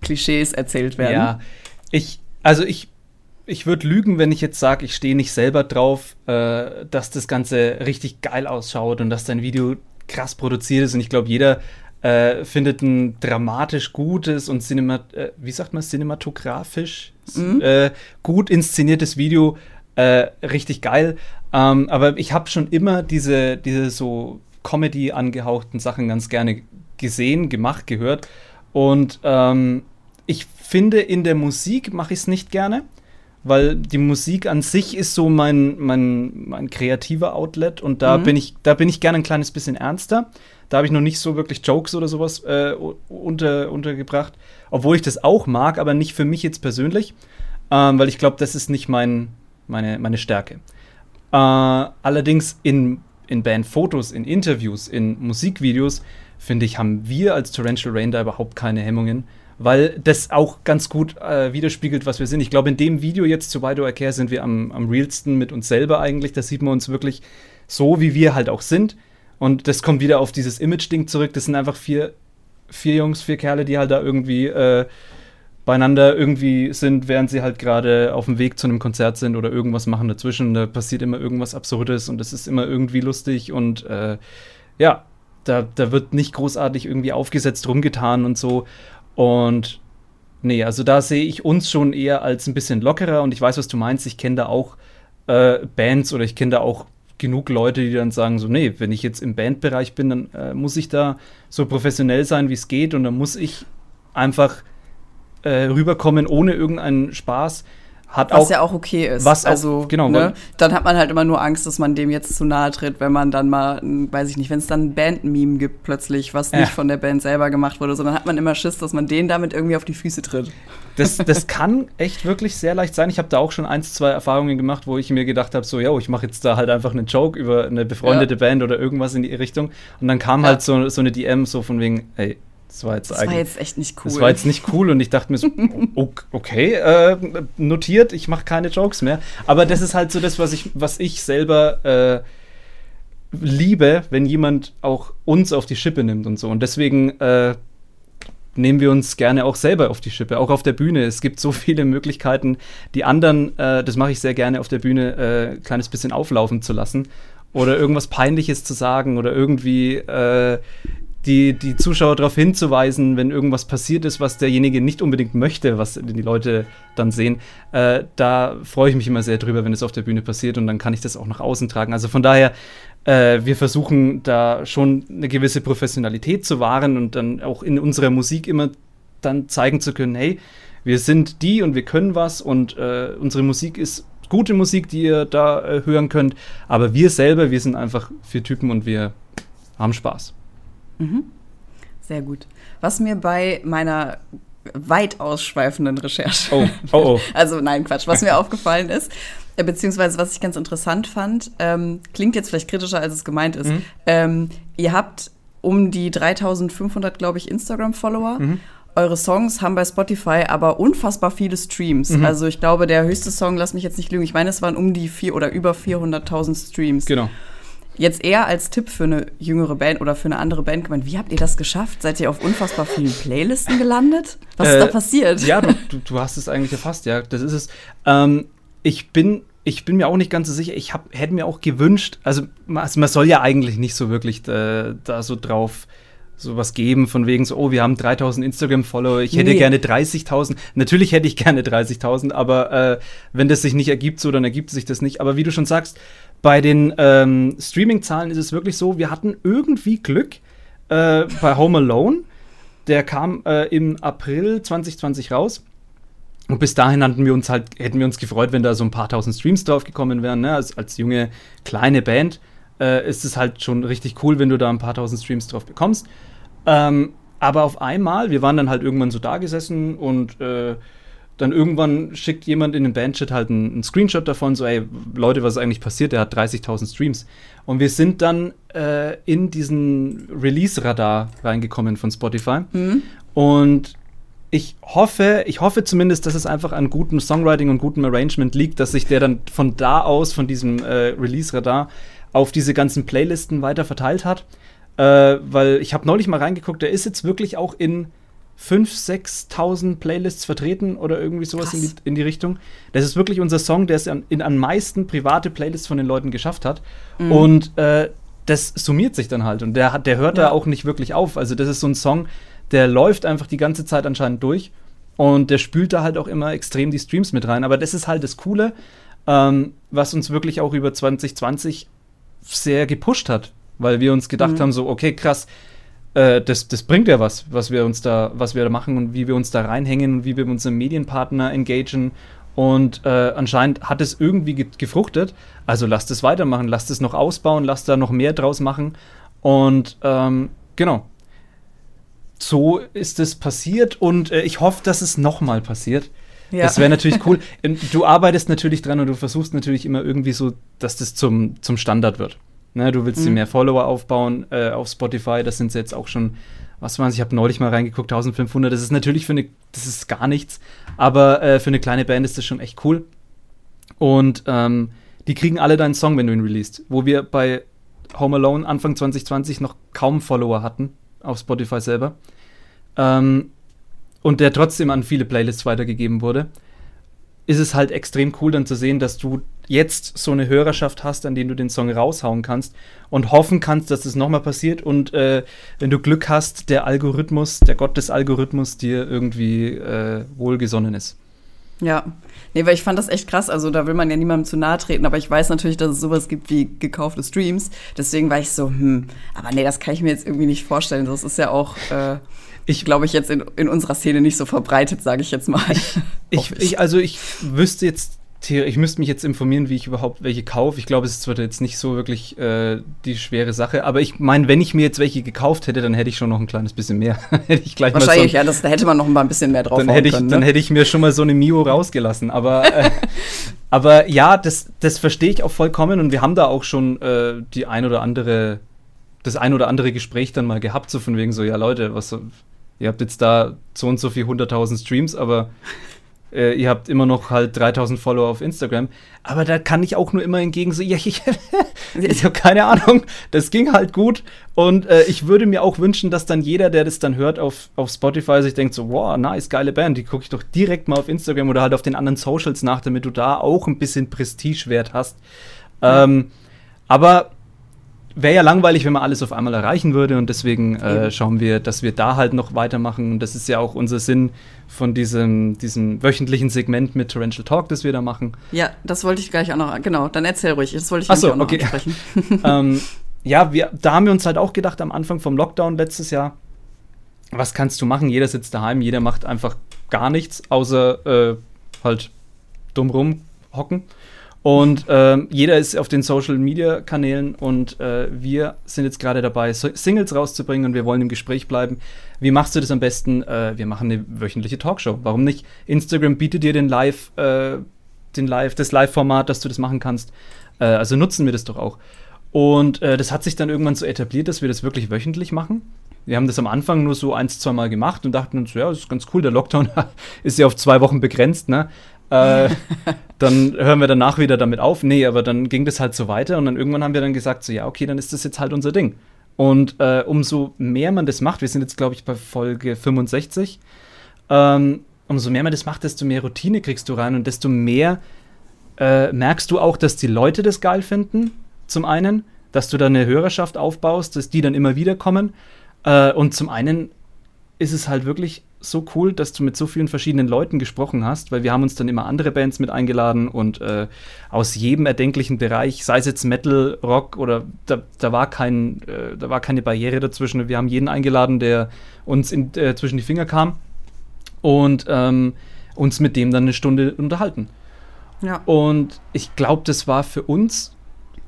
Klischees erzählt werden. Ja, ich, also ich, ich würde lügen, wenn ich jetzt sage, ich stehe nicht selber drauf, äh, dass das Ganze richtig geil ausschaut und dass dein Video krass produziert ist. Und ich glaube, jeder äh, findet ein dramatisch gutes und cinemat äh, wie sagt man, cinematografisch mhm. äh, gut inszeniertes Video äh, richtig geil. Ähm, aber ich habe schon immer diese, diese so Comedy angehauchten Sachen ganz gerne gesehen, gemacht, gehört. Und ähm, ich finde, in der Musik mache ich es nicht gerne. weil die Musik an sich ist so mein, mein, mein kreativer Outlet und da mhm. bin ich, da bin ich gerne ein kleines bisschen ernster. Da habe ich noch nicht so wirklich Jokes oder sowas äh, unter, untergebracht, obwohl ich das auch mag, aber nicht für mich jetzt persönlich, ähm, weil ich glaube, das ist nicht mein, meine, meine Stärke. Äh, allerdings in, in Bandfotos, in Interviews, in Musikvideos, finde ich, haben wir als Torrential Rain da überhaupt keine Hemmungen weil das auch ganz gut äh, widerspiegelt, was wir sind. Ich glaube, in dem Video jetzt zu Why Do I Care sind wir am, am realsten mit uns selber eigentlich. Da sieht man uns wirklich so, wie wir halt auch sind. Und das kommt wieder auf dieses Image-Ding zurück. Das sind einfach vier, vier Jungs, vier Kerle, die halt da irgendwie äh, beieinander irgendwie sind, während sie halt gerade auf dem Weg zu einem Konzert sind oder irgendwas machen dazwischen. Da passiert immer irgendwas Absurdes und es ist immer irgendwie lustig und äh, ja, da, da wird nicht großartig irgendwie aufgesetzt rumgetan und so. Und nee, also da sehe ich uns schon eher als ein bisschen lockerer und ich weiß, was du meinst. Ich kenne da auch äh, Bands oder ich kenne da auch genug Leute, die dann sagen so, nee, wenn ich jetzt im Bandbereich bin, dann äh, muss ich da so professionell sein, wie es geht und dann muss ich einfach äh, rüberkommen ohne irgendeinen Spaß. Hat was auch, ja auch okay ist. Was also, auch, genau. Ne, dann hat man halt immer nur Angst, dass man dem jetzt zu nahe tritt, wenn man dann mal, weiß ich nicht, wenn es dann ein Band-Meme gibt plötzlich, was nicht ja. von der Band selber gemacht wurde, sondern hat man immer Schiss, dass man denen damit irgendwie auf die Füße tritt. Das, das kann echt wirklich sehr leicht sein. Ich habe da auch schon eins, zwei Erfahrungen gemacht, wo ich mir gedacht habe, so, ja, ich mache jetzt da halt einfach einen Joke über eine befreundete ja. Band oder irgendwas in die Richtung. Und dann kam ja. halt so, so eine DM so von wegen, ey, das war jetzt, das war jetzt echt nicht cool. Das war jetzt nicht cool und ich dachte mir so, okay, äh, notiert, ich mache keine Jokes mehr. Aber das ist halt so das, was ich, was ich selber äh, liebe, wenn jemand auch uns auf die Schippe nimmt und so. Und deswegen äh, nehmen wir uns gerne auch selber auf die Schippe, auch auf der Bühne. Es gibt so viele Möglichkeiten, die anderen, äh, das mache ich sehr gerne auf der Bühne, ein äh, kleines bisschen auflaufen zu lassen oder irgendwas Peinliches zu sagen oder irgendwie äh, die, die Zuschauer darauf hinzuweisen, wenn irgendwas passiert ist, was derjenige nicht unbedingt möchte, was die Leute dann sehen. Äh, da freue ich mich immer sehr drüber, wenn es auf der Bühne passiert und dann kann ich das auch nach außen tragen. Also von daher, äh, wir versuchen da schon eine gewisse Professionalität zu wahren und dann auch in unserer Musik immer dann zeigen zu können, hey, wir sind die und wir können was und äh, unsere Musik ist gute Musik, die ihr da äh, hören könnt, aber wir selber, wir sind einfach vier Typen und wir haben Spaß. Mhm. Sehr gut. Was mir bei meiner weit ausschweifenden Recherche. Oh, oh, oh. also nein, Quatsch. Was mir aufgefallen ist, äh, beziehungsweise was ich ganz interessant fand, ähm, klingt jetzt vielleicht kritischer, als es gemeint ist. Mhm. Ähm, ihr habt um die 3500, glaube ich, Instagram-Follower. Mhm. Eure Songs haben bei Spotify aber unfassbar viele Streams. Mhm. Also ich glaube, der höchste Song, lass mich jetzt nicht lügen, ich meine, es waren um die vier oder über 400.000 Streams. Genau. Jetzt eher als Tipp für eine jüngere Band oder für eine andere Band gemeint, wie habt ihr das geschafft? Seid ihr auf unfassbar vielen Playlisten gelandet? Was äh, ist da passiert? Ja, du, du, du, hast es eigentlich erfasst, ja, das ist es. Ähm, ich bin ich bin mir auch nicht ganz so sicher. Ich hab, hätte mir auch gewünscht, also, also man soll ja eigentlich nicht so wirklich äh, da so drauf sowas geben, von wegen so, oh, wir haben 3000 Instagram-Follower, ich hätte nee. gerne 30.000. Natürlich hätte ich gerne 30.000, aber äh, wenn das sich nicht ergibt, so, dann ergibt sich das nicht. Aber wie du schon sagst, bei den ähm, Streaming-Zahlen ist es wirklich so, wir hatten irgendwie Glück äh, bei Home Alone. Der kam äh, im April 2020 raus. Und bis dahin hatten wir uns halt, hätten wir uns gefreut, wenn da so ein paar tausend Streams drauf gekommen wären. Ne? Als, als junge, kleine Band äh, ist es halt schon richtig cool, wenn du da ein paar tausend Streams drauf bekommst. Ähm, aber auf einmal, wir waren dann halt irgendwann so da gesessen und äh, dann irgendwann schickt jemand in den Bandchat halt einen, einen, Screenshot davon, so, ey, Leute, was ist eigentlich passiert? Der hat 30.000 Streams. Und wir sind dann äh, in diesen Release-Radar reingekommen von Spotify. Mhm. Und ich hoffe, ich hoffe zumindest, dass es einfach an gutem Songwriting und gutem Arrangement liegt, dass sich der dann von da aus, von diesem äh, Release-Radar, auf diese ganzen Playlisten weiter verteilt hat. Äh, weil ich habe neulich mal reingeguckt, der ist jetzt wirklich auch in 5.000, 6.000 Playlists vertreten oder irgendwie sowas in die, in die, Richtung. Das ist wirklich unser Song, der es an, in am meisten private Playlists von den Leuten geschafft hat. Mhm. Und äh, das summiert sich dann halt. Und der, der hört ja. da auch nicht wirklich auf. Also, das ist so ein Song, der läuft einfach die ganze Zeit anscheinend durch. Und der spült da halt auch immer extrem die Streams mit rein. Aber das ist halt das Coole, ähm, was uns wirklich auch über 2020 sehr gepusht hat. Weil wir uns gedacht mhm. haben, so, okay, krass, äh, das, das bringt ja was, was wir uns da, was wir da machen und wie wir uns da reinhängen und wie wir mit unseren Medienpartner engagieren Und äh, anscheinend hat es irgendwie ge gefruchtet. Also lasst es weitermachen, lasst es noch ausbauen, lasst da noch mehr draus machen. Und ähm, genau. So ist es passiert und äh, ich hoffe, dass es nochmal passiert. Ja. Das wäre natürlich cool. Du arbeitest natürlich dran und du versuchst natürlich immer irgendwie so, dass das zum, zum Standard wird. Ne, du willst mhm. dir mehr Follower aufbauen äh, auf Spotify. Das sind jetzt auch schon, was waren Ich habe neulich mal reingeguckt, 1500. Das ist natürlich für eine, das ist gar nichts. Aber äh, für eine kleine Band ist das schon echt cool. Und ähm, die kriegen alle deinen Song, wenn du ihn releast. Wo wir bei Home Alone Anfang 2020 noch kaum Follower hatten auf Spotify selber. Ähm, und der trotzdem an viele Playlists weitergegeben wurde, ist es halt extrem cool dann zu sehen, dass du jetzt so eine Hörerschaft hast, an denen du den Song raushauen kannst und hoffen kannst, dass das nochmal passiert und äh, wenn du Glück hast, der Algorithmus, der Gott des Algorithmus dir irgendwie äh, wohlgesonnen ist. Ja, nee, weil ich fand das echt krass. Also da will man ja niemandem zu nahe treten, aber ich weiß natürlich, dass es sowas gibt wie gekaufte Streams. Deswegen war ich so, hm, aber nee, das kann ich mir jetzt irgendwie nicht vorstellen. Das ist ja auch äh, ich glaube ich, jetzt in, in unserer Szene nicht so verbreitet, sage ich jetzt mal. Ich, ich, also ich wüsste jetzt, ich müsste mich jetzt informieren, wie ich überhaupt welche kaufe. Ich glaube, es ist zwar jetzt nicht so wirklich äh, die schwere Sache, aber ich meine, wenn ich mir jetzt welche gekauft hätte, dann hätte ich schon noch ein kleines bisschen mehr. hätte ich gleich Wahrscheinlich, mal so, ja, das, da hätte man noch mal ein bisschen mehr drauf dann hätte ich, können, ne? Dann hätte ich mir schon mal so eine Mio rausgelassen. Aber, äh, aber ja, das, das verstehe ich auch vollkommen und wir haben da auch schon äh, die ein oder andere das ein oder andere Gespräch dann mal gehabt, so von wegen so, ja Leute, was, ihr habt jetzt da so und so viel 100.000 Streams, aber äh, ihr habt immer noch halt 3000 Follower auf Instagram. Aber da kann ich auch nur immer entgegen so, ja, ich, ich habe keine Ahnung, das ging halt gut. Und äh, ich würde mir auch wünschen, dass dann jeder, der das dann hört auf, auf Spotify, sich denkt so, wow, nice, geile Band, die gucke ich doch direkt mal auf Instagram oder halt auf den anderen Socials nach, damit du da auch ein bisschen Prestigewert hast. Ähm, aber wäre ja langweilig, wenn man alles auf einmal erreichen würde und deswegen äh, schauen wir, dass wir da halt noch weitermachen und das ist ja auch unser Sinn von diesem, diesem wöchentlichen Segment mit Torrential Talk, das wir da machen. Ja, das wollte ich gleich auch noch, genau, dann erzähl ruhig, das wollte ich so, auch noch okay. ansprechen. ähm, ja, wir, da haben wir uns halt auch gedacht am Anfang vom Lockdown letztes Jahr, was kannst du machen? Jeder sitzt daheim, jeder macht einfach gar nichts, außer äh, halt dumm rumhocken. Und ähm, jeder ist auf den Social Media Kanälen und äh, wir sind jetzt gerade dabei, Singles rauszubringen und wir wollen im Gespräch bleiben. Wie machst du das am besten? Äh, wir machen eine wöchentliche Talkshow. Warum nicht? Instagram bietet dir den Live, äh, den Live, das Live-Format, dass du das machen kannst. Äh, also nutzen wir das doch auch. Und äh, das hat sich dann irgendwann so etabliert, dass wir das wirklich wöchentlich machen. Wir haben das am Anfang nur so ein, zwei Mal gemacht und dachten uns, ja, das ist ganz cool, der Lockdown ist ja auf zwei Wochen begrenzt, ne? Äh, dann hören wir danach wieder damit auf. Nee, aber dann ging das halt so weiter und dann irgendwann haben wir dann gesagt, so ja, okay, dann ist das jetzt halt unser Ding. Und äh, umso mehr man das macht, wir sind jetzt, glaube ich, bei Folge 65, ähm, umso mehr man das macht, desto mehr Routine kriegst du rein und desto mehr äh, merkst du auch, dass die Leute das geil finden, zum einen, dass du da eine Hörerschaft aufbaust, dass die dann immer wieder kommen. Äh, und zum einen ist es halt wirklich so cool, dass du mit so vielen verschiedenen Leuten gesprochen hast, weil wir haben uns dann immer andere Bands mit eingeladen und äh, aus jedem erdenklichen Bereich, sei es jetzt Metal, Rock oder da, da war kein, äh, da war keine Barriere dazwischen. Wir haben jeden eingeladen, der uns in, äh, zwischen die Finger kam und ähm, uns mit dem dann eine Stunde unterhalten. Ja. Und ich glaube, das war für uns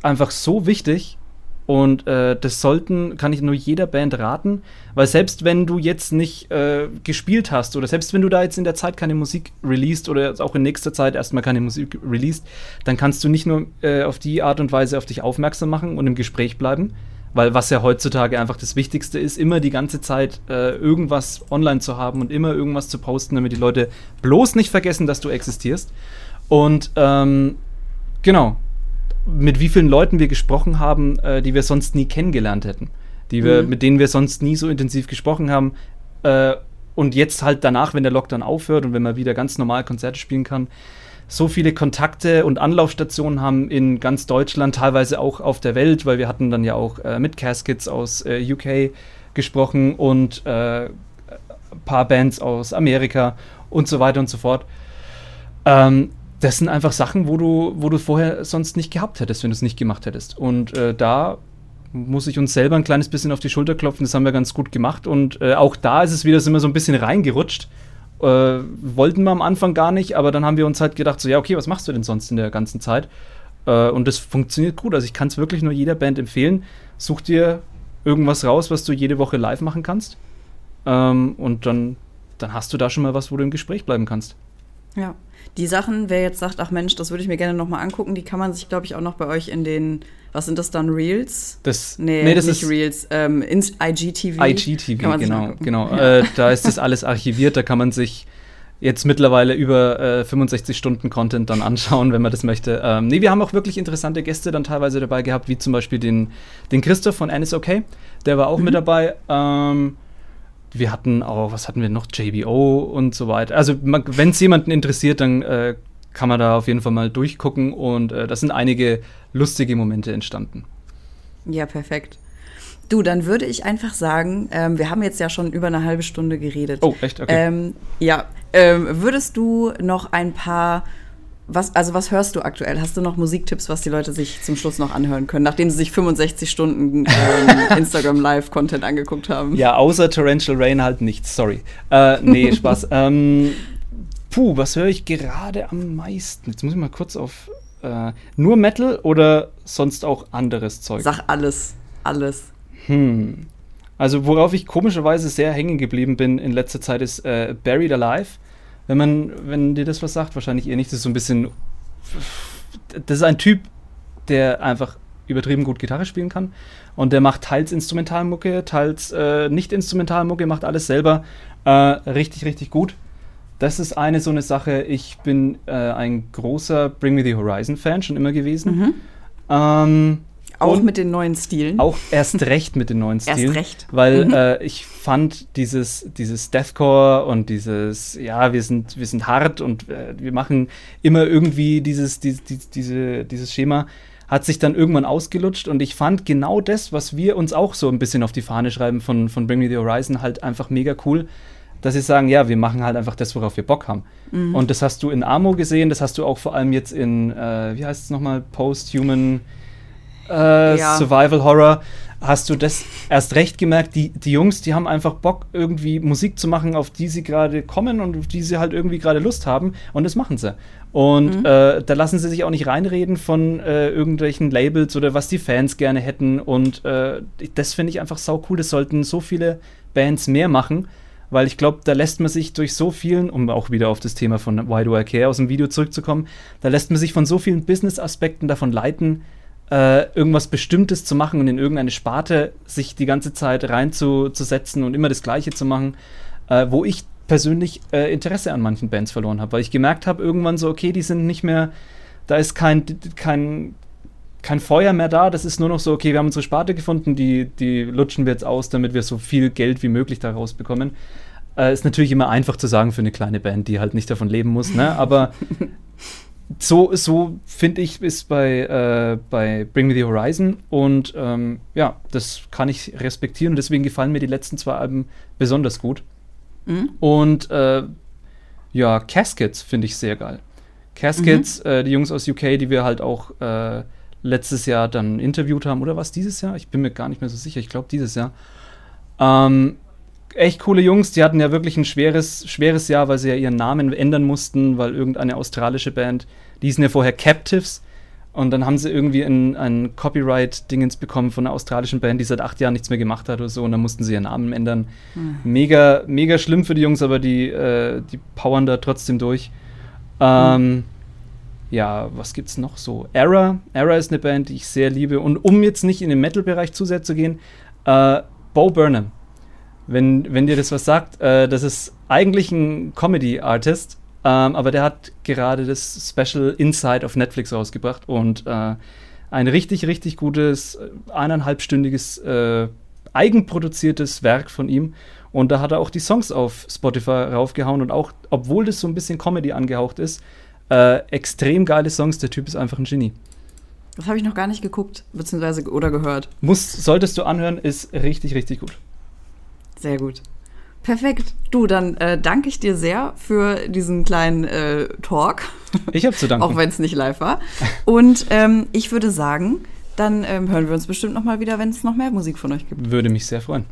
einfach so wichtig, und äh, das sollten, kann ich nur jeder Band raten, weil selbst wenn du jetzt nicht äh, gespielt hast oder selbst wenn du da jetzt in der Zeit keine Musik released oder auch in nächster Zeit erstmal keine Musik released, dann kannst du nicht nur äh, auf die Art und Weise auf dich aufmerksam machen und im Gespräch bleiben, weil was ja heutzutage einfach das Wichtigste ist, immer die ganze Zeit äh, irgendwas online zu haben und immer irgendwas zu posten, damit die Leute bloß nicht vergessen, dass du existierst. Und ähm, genau, mit wie vielen Leuten wir gesprochen haben, äh, die wir sonst nie kennengelernt hätten. Die wir, mhm. mit denen wir sonst nie so intensiv gesprochen haben. Äh, und jetzt halt danach, wenn der Lockdown aufhört und wenn man wieder ganz normal Konzerte spielen kann, so viele Kontakte und Anlaufstationen haben in ganz Deutschland, teilweise auch auf der Welt, weil wir hatten dann ja auch äh, mit Caskets aus äh, UK gesprochen und äh, ein paar Bands aus Amerika und so weiter und so fort. Ähm, das sind einfach Sachen, wo du, wo du vorher sonst nicht gehabt hättest, wenn du es nicht gemacht hättest. Und äh, da muss ich uns selber ein kleines bisschen auf die Schulter klopfen. Das haben wir ganz gut gemacht. Und äh, auch da ist es wieder so immer so ein bisschen reingerutscht. Äh, wollten wir am Anfang gar nicht, aber dann haben wir uns halt gedacht, so, ja, okay, was machst du denn sonst in der ganzen Zeit? Äh, und das funktioniert gut. Also ich kann es wirklich nur jeder Band empfehlen. Such dir irgendwas raus, was du jede Woche live machen kannst. Ähm, und dann, dann hast du da schon mal was, wo du im Gespräch bleiben kannst. Ja. Die Sachen, wer jetzt sagt, ach Mensch, das würde ich mir gerne nochmal angucken, die kann man sich, glaube ich, auch noch bei euch in den, was sind das dann, Reels? Das, nee, nee das nicht ist Reels, ähm, ins IGTV. IGTV, genau. genau. Ja. Äh, da ist das alles archiviert, da kann man sich jetzt mittlerweile über äh, 65 Stunden Content dann anschauen, wenn man das möchte. Ähm, nee, wir haben auch wirklich interessante Gäste dann teilweise dabei gehabt, wie zum Beispiel den, den Christoph von Anis OK, der war auch Mhm. mit dabei. Ähm, wir hatten auch, was hatten wir noch? JBO und so weiter. Also, wenn es jemanden interessiert, dann äh, kann man da auf jeden Fall mal durchgucken und äh, da sind einige lustige Momente entstanden. Ja, perfekt. Du, dann würde ich einfach sagen, ähm, wir haben jetzt ja schon über eine halbe Stunde geredet. Oh, echt? Okay. Ähm, ja, ähm, würdest du noch ein paar, was, also was hörst du aktuell? Hast du noch Musiktipps, was die Leute sich zum Schluss noch anhören können, nachdem sie sich 65 Stunden ähm, Instagram Live Content angeguckt haben? Ja, außer Torrential Rain halt nichts, sorry. Äh, nee, Spaß. ähm, puh, was höre ich gerade am meisten? Jetzt muss ich mal kurz auf. Äh, nur Metal oder sonst auch anderes Zeug? Sag alles, alles. Hm. Also, worauf ich komischerweise sehr hängen geblieben bin in letzter Zeit, ist äh, Buried Alive. Wenn man, wenn dir das was sagt, wahrscheinlich eher nicht. Das ist so ein bisschen. Das ist ein Typ, der einfach übertrieben gut Gitarre spielen kann. Und der macht teils Instrumentalmucke, teils äh, nicht Instrumentalmucke, macht alles selber. Äh, richtig, richtig gut. Das ist eine so eine Sache. Ich bin äh, ein großer Bring Me the Horizon Fan schon immer gewesen. Mhm. Ähm, Auch und- mit den neuen Stilen. auch erst recht mit den neuen Erst Stilen. recht. Weil Mhm. äh, ich fand dieses, dieses Deathcore und dieses, ja, wir sind, wir sind hart und äh, wir machen immer irgendwie dieses, dieses, dieses, diese, dieses Schema, hat sich dann irgendwann ausgelutscht und ich fand genau das, was wir uns auch so ein bisschen auf die Fahne schreiben von, von Bring Me the Horizon, halt einfach mega cool. Dass sie sagen, ja, wir machen halt einfach das, worauf wir Bock haben. Mhm. Und das hast du in Amo gesehen, das hast du auch vor allem jetzt in, äh, wie heißt es nochmal, Post-Human äh, Ja. Survival Horror, hast du das erst recht gemerkt. Die, die Jungs, die haben einfach Bock, irgendwie Musik zu machen, auf die sie gerade kommen und auf die sie halt irgendwie gerade Lust haben. Und das machen sie. Und Mhm. äh, da lassen sie sich auch nicht reinreden von äh, irgendwelchen Labels oder was die Fans gerne hätten. Und äh, das finde ich einfach sau cool. Das sollten so viele Bands mehr machen. Weil ich glaube, da lässt man sich durch so vielen, um auch wieder auf das Thema von Why Do I Care aus dem Video zurückzukommen, da lässt man sich von so vielen Business-Aspekten davon leiten, äh, irgendwas Bestimmtes zu machen und in irgendeine Sparte sich die ganze Zeit reinzusetzen und immer das Gleiche zu machen, äh, wo ich persönlich äh, Interesse an manchen Bands verloren habe, weil ich gemerkt habe irgendwann so, okay, die sind nicht mehr, da ist kein, kein, kein Feuer mehr da, das ist nur noch so, okay, wir haben unsere Sparte gefunden, die, die lutschen wir jetzt aus, damit wir so viel Geld wie möglich daraus bekommen. Äh, ist natürlich immer einfach zu sagen für eine kleine Band, die halt nicht davon leben muss, ne? aber so, so finde ich, ist bei, äh, bei Bring Me the Horizon und ähm, ja, das kann ich respektieren und deswegen gefallen mir die letzten zwei Alben besonders gut. Mhm. Und äh, ja, Caskets finde ich sehr geil. Caskets, äh, die Jungs aus UK, die wir halt auch äh, letztes Jahr dann interviewt haben, oder was dieses Jahr? Ich bin mir gar nicht mehr so sicher, ich glaube dieses Jahr. Ähm, echt coole Jungs, die hatten ja wirklich ein schweres, schweres Jahr, weil sie ja ihren Namen ändern mussten, weil irgendeine australische Band, die hießen ja vorher Captives. Und dann haben sie irgendwie ein, ein Copyright-Dingens bekommen von einer australischen Band, die seit acht Jahren nichts mehr gemacht hat oder so. Und dann mussten sie ihren Namen ändern. Mega, mega schlimm für die Jungs, aber die, äh, die powern da trotzdem durch. Ähm, ja, was gibt's noch so? Error. Error ist eine Band, die ich sehr liebe. Und um jetzt nicht in den Metal-Bereich zu sehr zu gehen, äh, Bo Burnham. Wenn, wenn dir das was sagt, äh, das ist eigentlich ein Comedy-Artist, ähm, aber der hat gerade das Special Inside auf Netflix rausgebracht und äh, ein richtig, richtig gutes, äh, eineinhalbstündiges, äh, eigenproduziertes Werk von ihm. Und da hat er auch die Songs auf Spotify raufgehauen und auch, obwohl das so ein bisschen Comedy angehaucht ist, äh, extrem geile Songs. Der Typ ist einfach ein Genie. Das habe ich noch gar nicht geguckt, beziehungsweise oder gehört. Muss, solltest du anhören, ist richtig, richtig gut. Sehr gut. Perfekt. Du, dann äh, danke ich dir sehr für diesen kleinen äh, Talk, Ich habe zu danken. auch wenn es nicht live war. Und ähm, ich würde sagen, dann ähm, hören wir uns bestimmt noch mal wieder, wenn es noch mehr Musik von euch gibt. Würde mich sehr freuen.